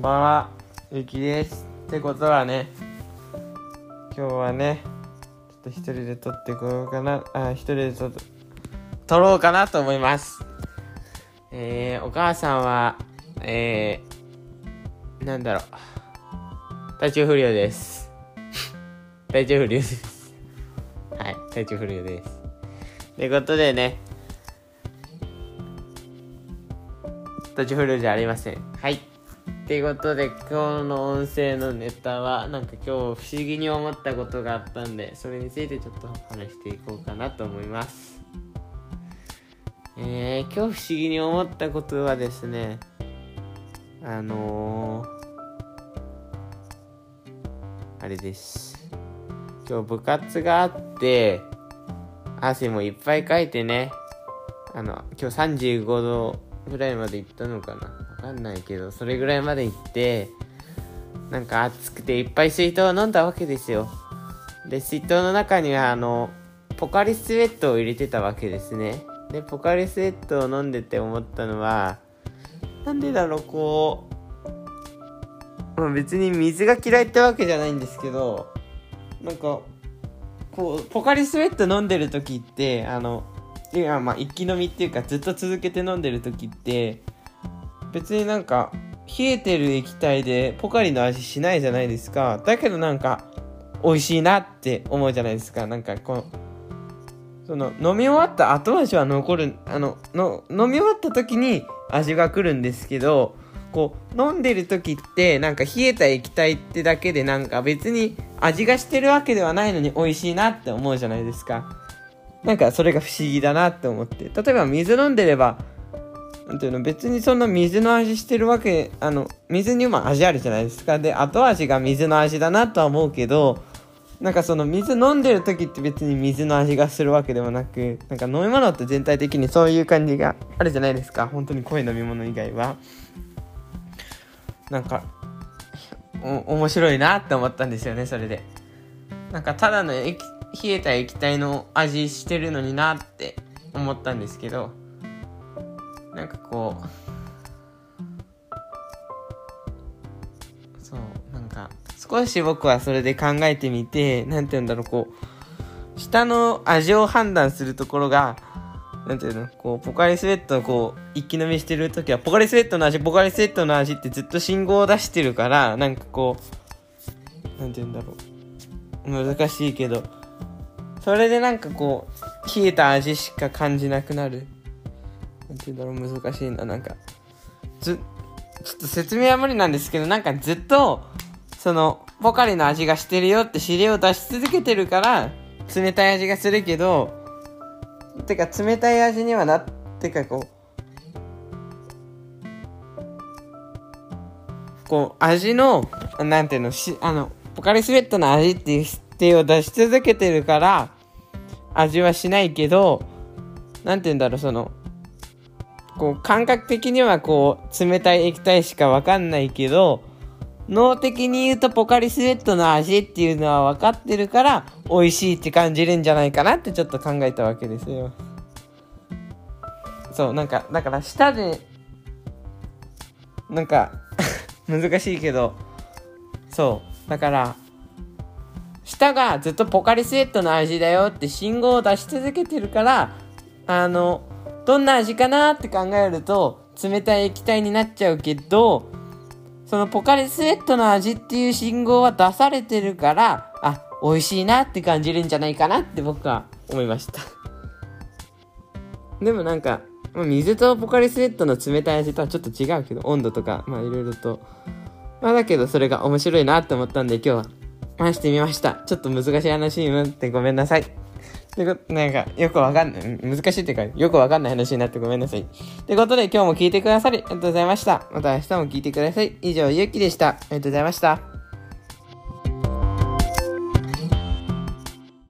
んばんは、ゆきです。ってことはね、今日はね、ちょっと一人で撮ってこようかな、あ、一人で撮撮ろうかなと思います。えー、お母さんは、えー、なんだろう、体調不良です。体調不良です。はい、体調不良です。ということでね、体調不良じゃありません。はい。ということで、今日の音声のネタは、なんか今日不思議に思ったことがあったんで、それについてちょっと話していこうかなと思います。えー、今日不思議に思ったことはですね、あのー、あれです。今日部活があって、汗もいっぱいかいてね、あの、今日35度ぐらいまで行ったのかなわかんないけど、それぐらいまで行って、なんか暑くていっぱい水筒を飲んだわけですよ。で、水筒の中にはあの、ポカリスエットを入れてたわけですね。で、ポカリスエットを飲んでて思ったのは、なんでだろう、こう、まあ、別に水が嫌いってわけじゃないんですけど、なんか、こう、ポカリスエット飲んでる時って、あの、ていや、まあ、一気飲みっていうか、ずっと続けて飲んでる時って、別になんか、冷えてる液体でポカリの味しないじゃないですか。だけどなんか、美味しいなって思うじゃないですか。なんか、こう、その、飲み終わった後味は残る、あの、の、飲み終わった時に味が来るんですけど、こう、飲んでる時って、なんか冷えた液体ってだけでなんか別に味がしてるわけではないのに美味しいなって思うじゃないですか。なんかそれが不思議だなって思って。例えば水飲んでれば、なんていうの、別にそんな水の味してるわけ、あの、水にも味あるじゃないですか。で、後味が水の味だなとは思うけど、なんかその水飲んでる時って別に水の味がするわけでもなく、なんか飲み物って全体的にそういう感じがあるじゃないですか。本当に濃い飲み物以外は。なんか、面白いなって思ったんですよね、それで。なんかただの液冷えた液体の味してるのになって思ったんですけどなんかこうそうなんか少し僕はそれで考えてみてなんて言うんだろうこう下の味を判断するところがなんていうのこうポカリスエットをこう一気飲みしてる時はポカリスエットの味ポカリスエットの味ってずっと信号を出してるからなんかこうなんて言うんだろう難しいけどそれでなんかこう冷えた味しか感じなくなる。なんて言うんだろう難しいななんか。ずちょっと説明は無理なんですけどなんかずっとそのポカリの味がしてるよって指令を出し続けてるから冷たい味がするけどてか冷たい味にはなってかこうこう味のなんていうのしあのポカリスエットの味っていう定を出し続けてるから味はしないけどなんて言うんだろうそのこう感覚的にはこう冷たい液体しかわかんないけど脳的に言うとポカリスエットの味っていうのは分かってるから美味しいって感じるんじゃないかなってちょっと考えたわけですよ。そうなんかだから舌でなんか 難しいけどそうだから舌がずっとポカリスエットの味だよって信号を出し続けてるからあのどんな味かなって考えると冷たい液体になっちゃうけどそのポカリスエットの味っていう信号は出されてるからあ美味しいなって感じるんじゃないかなって僕は思いました。でもなんか水とポカリスエットの冷たい味とはちょっと違うけど温度とかまあいろいろと。まあだけどそれが面白いなって思ったんで今日は話してみました。ちょっと難しい話になってごめんなさい。ってこと、なんか、よくわかんない、難しいっていうか、よくわかんない話になってごめんなさい。ってことで今日も聞いてくださり、ありがとうございました。また明日も聞いてください。以上、ゆうきでした。ありがとうございました。